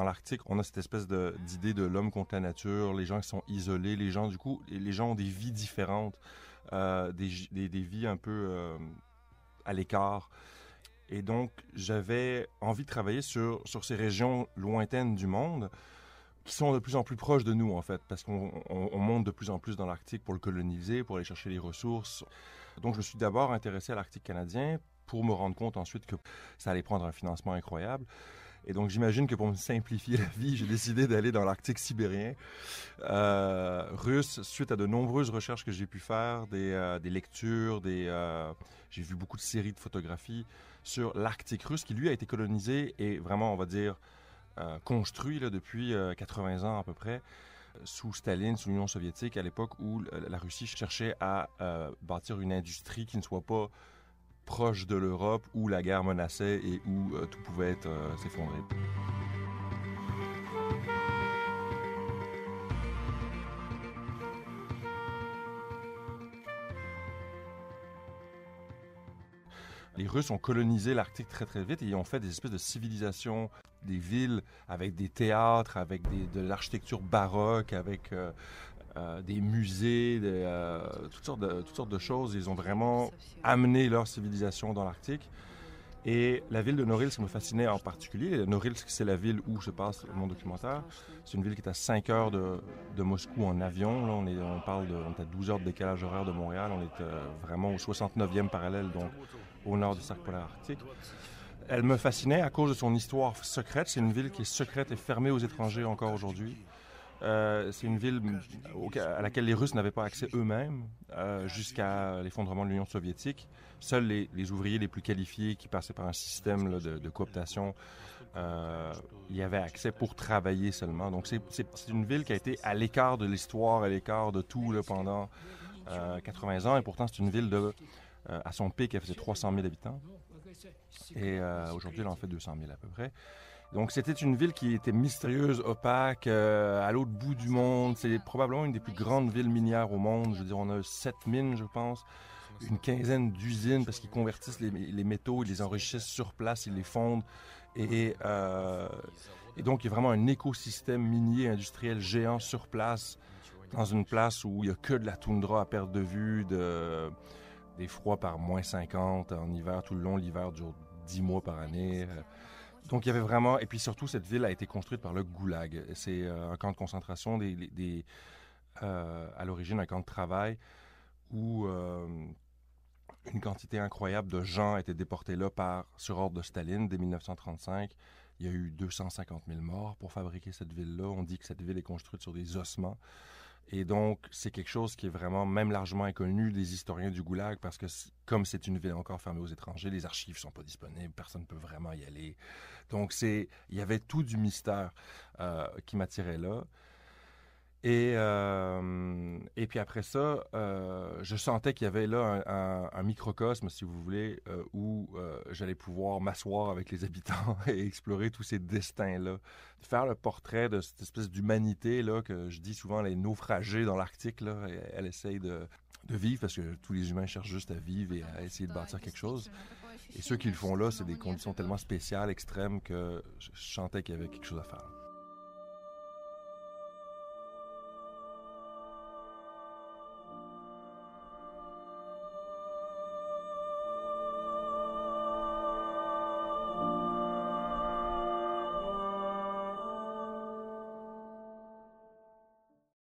dans l'Arctique, on a cette espèce d'idée de, l'homme contre la nature, les gens qui sont isolés, les gens, du coup, les gens ont des vies différentes, euh, des, vies un peu euh, à l'écart. Et donc, j'avais envie de travailler sur, ces régions lointaines du monde qui sont de plus en plus proches de nous, en fait, parce qu'on monte de plus en plus dans l'Arctique pour le coloniser, pour aller chercher les ressources. Donc, je me suis d'abord intéressé à l'Arctique canadien pour me rendre compte ensuite que ça allait prendre un financement incroyable. Et donc, j'imagine que pour me simplifier la vie, j'ai décidé d'aller dans l'Arctique sibérien euh, russe, suite à de nombreuses recherches que j'ai pu faire, des, euh, des lectures, des, euh, j'ai vu beaucoup de séries de photographies sur l'Arctique russe, qui lui a été colonisé et vraiment, on va dire, construit là, depuis 80 ans à peu près sous Staline, sous l'Union soviétique, à l'époque où la Russie cherchait à bâtir une industrie qui ne soit pas proche de l'Europe où la guerre menaçait et où euh, tout pouvait euh, s'effondrer. Les Russes ont colonisé l'Arctique très très vite et ils ont fait des espèces de civilisations, des villes avec des théâtres, avec de l'architecture baroque, avec euh, euh, des musées, euh, toutes, sortes de, toutes sortes de choses. Ils ont vraiment amené leur civilisation dans l'Arctique. Et la ville de Norilsk me fascinait en particulier. Norilsk, c'est la ville où se passe mon documentaire. C'est une ville qui est à 5 heures de, Moscou en avion. Là, on, est, on parle de on est à 12 heures de décalage horaire de Montréal. On est euh, vraiment au 69e parallèle, donc au nord du cercle polaire arctique. Elle me fascinait à cause de son histoire secrète. C'est une ville qui est secrète et fermée aux étrangers encore aujourd'hui. Euh, c'est une ville à laquelle les Russes n'avaient pas accès eux-mêmes euh, jusqu'à l'effondrement de l'Union soviétique. Seuls les, ouvriers les plus qualifiés qui passaient par un système de, cooptation euh, y avaient accès pour travailler seulement. Donc c'est une ville qui a été à l'écart de l'histoire, à l'écart de tout pendant 80 ans. Et pourtant, c'est une ville de, à son pic, elle faisait 300 000 habitants. Et aujourd'hui, elle en fait 200 000 à peu près. Donc c'était une ville qui était mystérieuse, opaque, euh, à l'autre bout du monde. C'est probablement une des plus grandes villes minières au monde. Je veux dire, on a sept mines, je pense, une quinzaine d'usines parce qu'ils convertissent les, métaux, ils les enrichissent sur place, ils les fondent. Et, euh, et donc il y a vraiment un écosystème minier industriel géant sur place, dans une place où il y a que de la toundra à perte de vue, de, des froids par moins 50 en hiver tout le long. L'hiver dure 10 mois par année. Donc, il y avait vraiment. Et puis surtout, cette ville a été construite par le Goulag. C'est euh, un camp de concentration, des, euh, à l'origine, un camp de travail où euh, une quantité incroyable de gens étaient déportés là par, sur ordre de Staline dès 1935. Il y a eu 250 000 morts pour fabriquer cette ville-là. On dit que cette ville est construite sur des ossements. Et donc, c'est quelque chose qui est vraiment même largement inconnu des historiens du Goulag parce que comme c'est une ville encore fermée aux étrangers, les archives sont pas disponibles, personne ne peut vraiment y aller. Donc, c'est, il y avait tout du mystère euh, qui m'attirait là. Et, euh, et puis après ça, euh, je sentais qu'il y avait là un, microcosme, si vous voulez, euh, où j'allais pouvoir m'asseoir avec les habitants et explorer tous ces destins-là. Faire le portrait de cette espèce d'humanité là que je dis souvent les naufragés dans l'Arctique. Là, elle essaye de, de vivre parce que tous les humains cherchent juste à vivre et à essayer de bâtir quelque chose. Et ceux qui le font là, c'est des conditions tellement spéciales, extrêmes, que je sentais qu'il y avait quelque chose à faire.